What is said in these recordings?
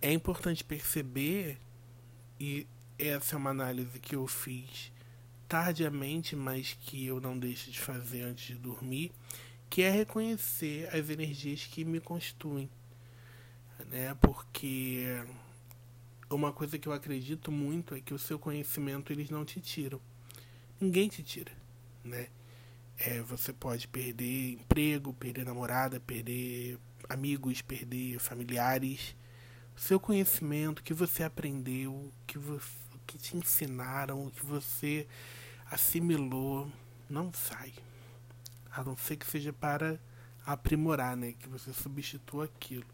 é importante perceber, e essa é uma análise que eu fiz tardiamente, mas que eu não deixo de fazer antes de dormir, que é reconhecer as energias que me constituem. Né? Porque uma coisa que eu acredito muito é que o seu conhecimento eles não te tiram. Ninguém te tira, né? É, você pode perder emprego, perder namorada, perder amigos, perder familiares. Seu conhecimento que você aprendeu, que você, que te ensinaram, que você assimilou, não sai. A não ser que seja para aprimorar, né? Que você substitua aquilo.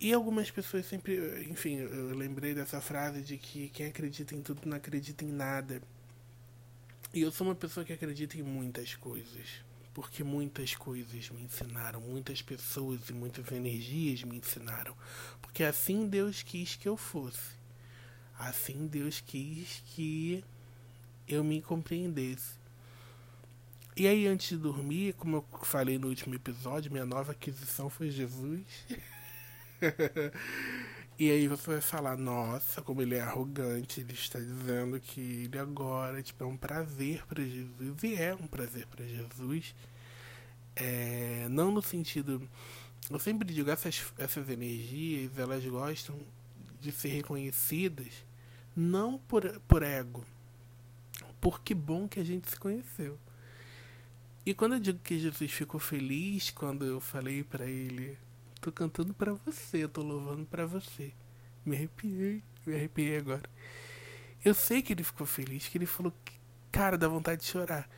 E algumas pessoas sempre, enfim, eu lembrei dessa frase de que quem acredita em tudo não acredita em nada. E eu sou uma pessoa que acredita em muitas coisas, porque muitas coisas me ensinaram, muitas pessoas e muitas energias me ensinaram, porque assim Deus quis que eu fosse. Assim Deus quis que eu me compreendesse. E aí, antes de dormir, como eu falei no último episódio, minha nova aquisição foi Jesus. e aí você vai falar, nossa, como ele é arrogante, ele está dizendo que ele agora tipo, é um prazer para Jesus. E é um prazer para Jesus. É, não no sentido. Eu sempre digo, essas, essas energias, elas gostam de ser reconhecidas não por, por ego, por que bom que a gente se conheceu. E quando eu digo que Jesus ficou feliz quando eu falei para ele, tô cantando para você, tô louvando para você. Me arrepiei, me arrepiei agora. Eu sei que ele ficou feliz, que ele falou, cara, dá vontade de chorar.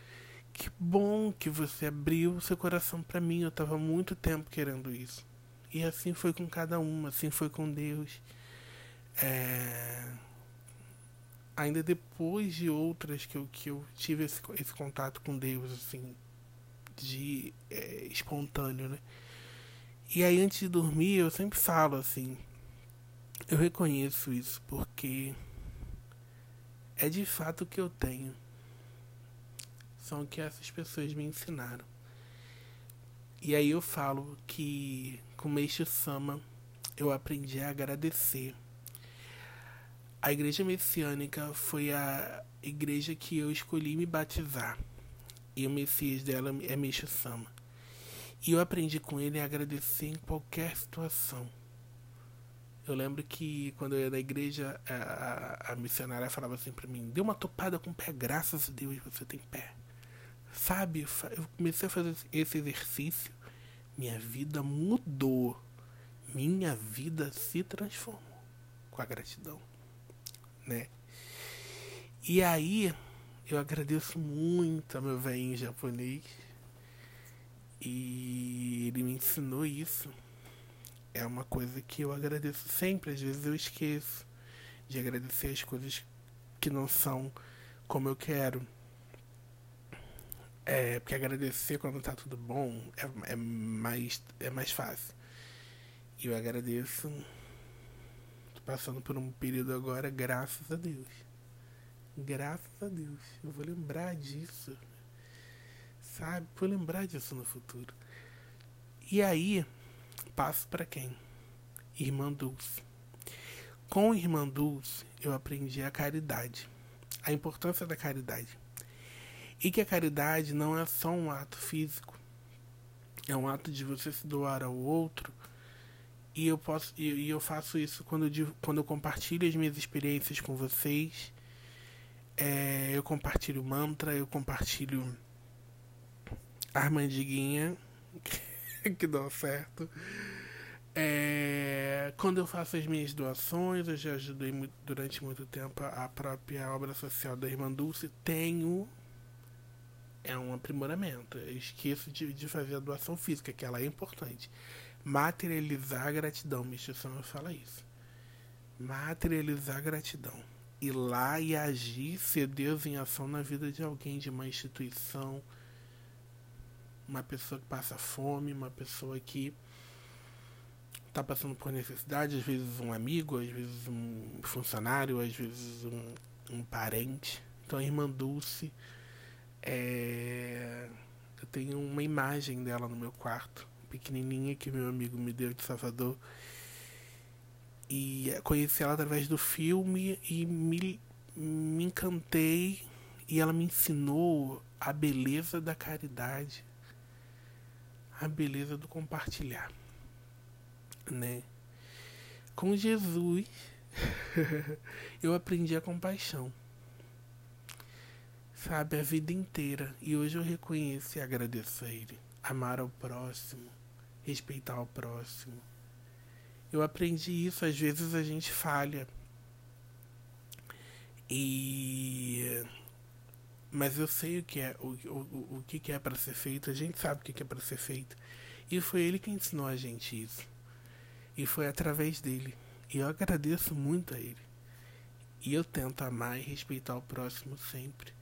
Que bom que você abriu seu coração para mim, eu tava muito tempo querendo isso. E assim foi com cada uma, assim foi com Deus. É ainda depois de outras que eu, que eu tive esse, esse contato com Deus, assim, de é, espontâneo, né? E aí antes de dormir eu sempre falo assim, eu reconheço isso porque é de fato o que eu tenho. São o que essas pessoas me ensinaram. E aí eu falo que com Meixo Sama eu aprendi a agradecer. A igreja messiânica foi a igreja que eu escolhi me batizar e o Messias dela é Misha Sama. E eu aprendi com ele a agradecer em qualquer situação. Eu lembro que quando eu ia na igreja, a, a, a missionária falava assim para mim: dê uma topada com o pé, graças a Deus você tem pé. Sabe, eu comecei a fazer esse exercício, minha vida mudou. Minha vida se transformou com a gratidão, né? E aí, eu agradeço muito a meu velhinho japonês. E ele me ensinou isso. É uma coisa que eu agradeço sempre. Às vezes eu esqueço de agradecer as coisas que não são como eu quero. É, porque agradecer quando tá tudo bom é, é, mais, é mais fácil. E eu agradeço. Tô passando por um período agora, graças a Deus. Graças a Deus. Eu vou lembrar disso. Sabe? Vou lembrar disso no futuro. E aí, passo para quem? Irmã Dulce. Com Irmã Dulce, eu aprendi a caridade. A importância da caridade. E que a caridade não é só um ato físico. É um ato de você se doar ao outro. E eu posso e eu faço isso quando eu, quando eu compartilho as minhas experiências com vocês é, eu compartilho mantra, eu compartilho armandiguinha, que dá certo. É, quando eu faço as minhas doações, eu já ajudei muito, durante muito tempo a própria obra social da Irmã Dulce. Tenho. É um aprimoramento. Eu esqueço de, de fazer a doação física, que ela é importante. Materializar a gratidão. Minha instituição fala isso. Materializar a gratidão ir lá e agir, ser Deus em ação na vida de alguém, de uma instituição, uma pessoa que passa fome, uma pessoa que está passando por necessidade, às vezes um amigo, às vezes um funcionário, às vezes um, um parente. Então a irmã Dulce, é... eu tenho uma imagem dela no meu quarto, pequenininha que meu amigo me deu de Salvador. E conheci ela através do filme e me, me encantei. E ela me ensinou a beleza da caridade, a beleza do compartilhar, né? Com Jesus, eu aprendi a compaixão, sabe, a vida inteira. E hoje eu reconheço e agradeço a Ele. Amar ao próximo, respeitar o próximo. Eu aprendi isso, às vezes a gente falha. E mas eu sei o que é o, o, o que é para ser feito, a gente sabe o que é para ser feito. E foi ele que ensinou a gente isso. E foi através dele. E eu agradeço muito a ele. E eu tento amar e respeitar o próximo sempre.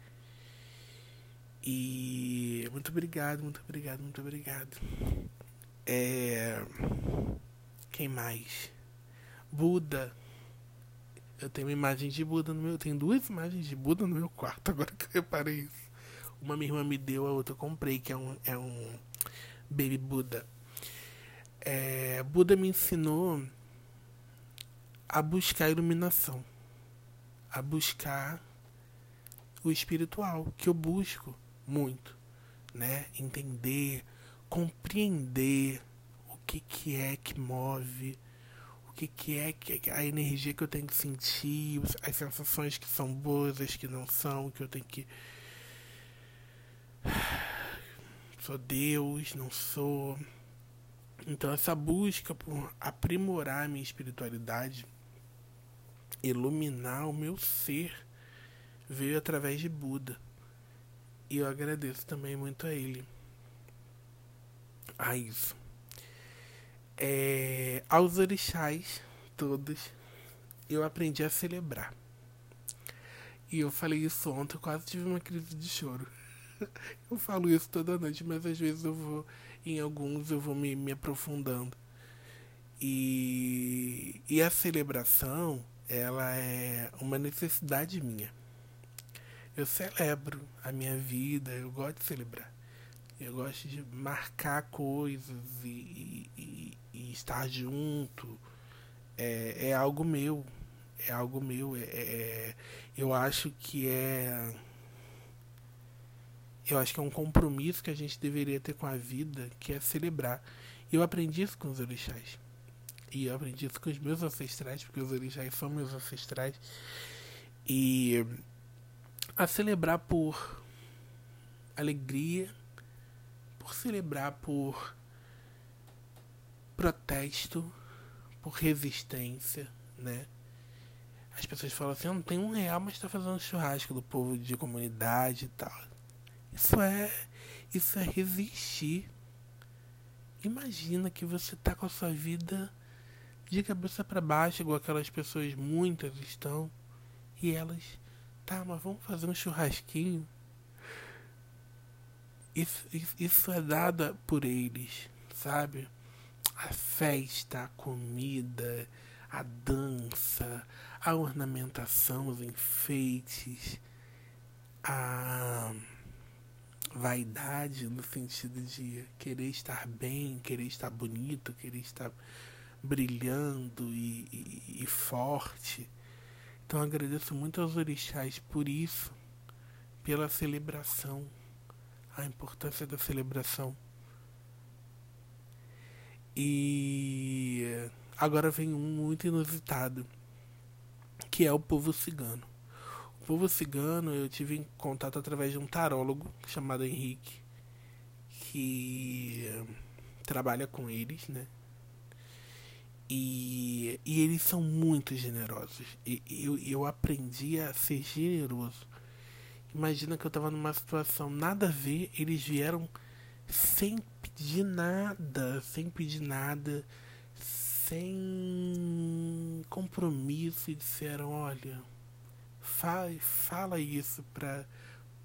E muito obrigado, muito obrigado, muito obrigado. É... Quem mais? Buda. Eu tenho uma imagem de Buda no meu. Eu tenho duas imagens de Buda no meu quarto, agora que eu reparei isso. Uma minha irmã me deu, a outra eu comprei, que é um, é um Baby Buda. É, Buda me ensinou a buscar iluminação, a buscar o espiritual, que eu busco muito, né? Entender, compreender o que, que é que move que, que é que a energia que eu tenho que sentir, as sensações que são boas, as que não são, que eu tenho que. Sou Deus, não sou. Então, essa busca por aprimorar a minha espiritualidade, iluminar o meu ser, veio através de Buda. E eu agradeço também muito a ele. A isso é, aos orixás todos eu aprendi a celebrar. E eu falei isso ontem, eu quase tive uma crise de choro. eu falo isso toda noite, mas às vezes eu vou, em alguns eu vou me, me aprofundando. E, e a celebração, ela é uma necessidade minha. Eu celebro a minha vida, eu gosto de celebrar. Eu gosto de marcar coisas e, e, e estar junto. É, é, algo meu. É algo meu. É, é, eu acho que é. Eu acho que é um compromisso que a gente deveria ter com a vida, que é celebrar. Eu aprendi isso com os orixás. E eu aprendi isso com os meus ancestrais, porque os orixás são meus ancestrais. E a celebrar por alegria, por celebrar por protesto, por resistência, né? As pessoas falam assim, não tem um real, mas está fazendo churrasco do povo de comunidade e tal. Isso é. Isso é resistir. Imagina que você tá com a sua vida de cabeça para baixo, igual aquelas pessoas, muitas estão, e elas, tá, mas vamos fazer um churrasquinho. Isso, isso, isso é dado por eles, sabe? A festa, a comida, a dança, a ornamentação, os enfeites, a vaidade no sentido de querer estar bem, querer estar bonito, querer estar brilhando e, e, e forte. Então agradeço muito aos orixás por isso, pela celebração, a importância da celebração. E agora vem um muito inusitado, que é o povo cigano. O povo cigano eu tive em contato através de um tarólogo chamado Henrique, que trabalha com eles, né? E, e eles são muito generosos. E eu, eu aprendi a ser generoso. Imagina que eu estava numa situação nada a ver, eles vieram 100 de nada, sem pedir nada, sem compromisso e disseram, olha, fala, fala isso pra,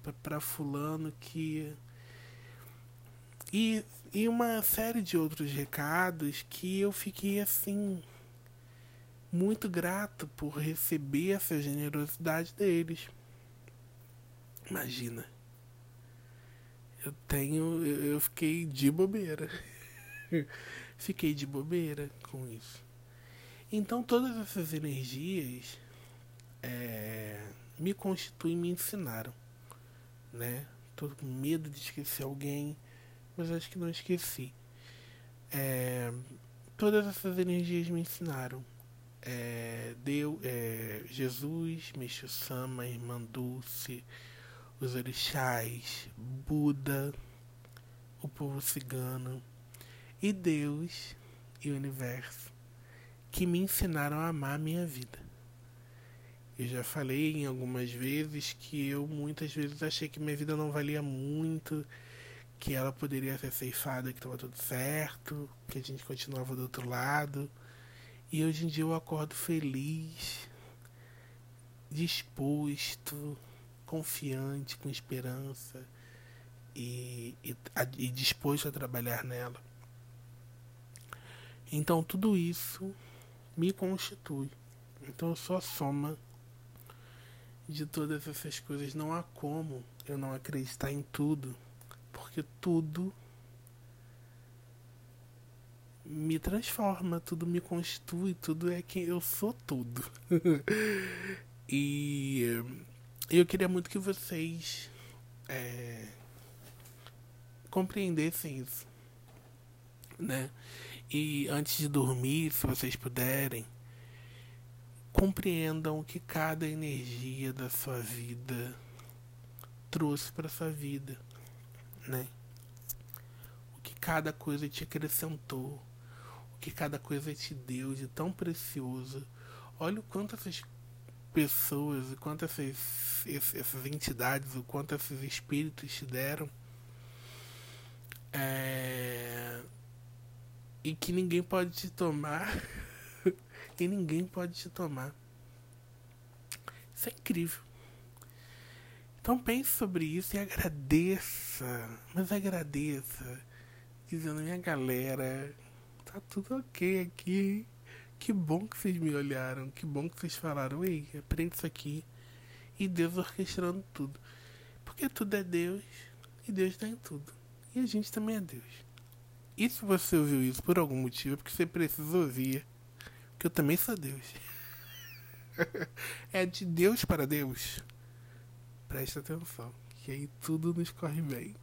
pra, pra fulano que. E, e uma série de outros recados que eu fiquei assim muito grato por receber essa generosidade deles. Imagina eu tenho. Eu fiquei de bobeira. fiquei de bobeira com isso. Então todas essas energias é, me constituem me ensinaram, né? Tô com medo de esquecer alguém, mas acho que não esqueci. É, todas essas energias me ensinaram. É, Deus, é, Jesus, Meixo Sama, Irmã Dulce, os orixás, Buda, o povo cigano e Deus e o universo que me ensinaram a amar a minha vida. Eu já falei em algumas vezes que eu muitas vezes achei que minha vida não valia muito, que ela poderia ser ceifada, que estava tudo certo, que a gente continuava do outro lado. E hoje em dia eu acordo feliz, disposto, confiante, com esperança e, e, e disposto a trabalhar nela. Então tudo isso me constitui. Então eu sou a soma de todas essas coisas. Não há como eu não acreditar em tudo, porque tudo me transforma, tudo me constitui, tudo é quem eu sou tudo. e eu queria muito que vocês é, compreendessem isso, né? E antes de dormir, se vocês puderem, compreendam o que cada energia da sua vida trouxe para sua vida, né? O que cada coisa te acrescentou, o que cada coisa te deu de tão precioso. Olha o quanto essas pessoas, o quanto essas, essas entidades, o quanto esses espíritos te deram. É... E que ninguém pode te tomar e ninguém pode te tomar. Isso é incrível. Então pense sobre isso e agradeça. Mas agradeça. Dizendo, minha galera, tá tudo ok aqui. Que bom que vocês me olharam. Que bom que vocês falaram, ei, aprende isso aqui. E Deus orquestrando tudo. Porque tudo é Deus. E Deus está em tudo. E a gente também é Deus. E se você ouviu isso por algum motivo, é porque você precisa ouvir que eu também sou Deus. é de Deus para Deus. Presta atenção, que aí tudo nos corre bem.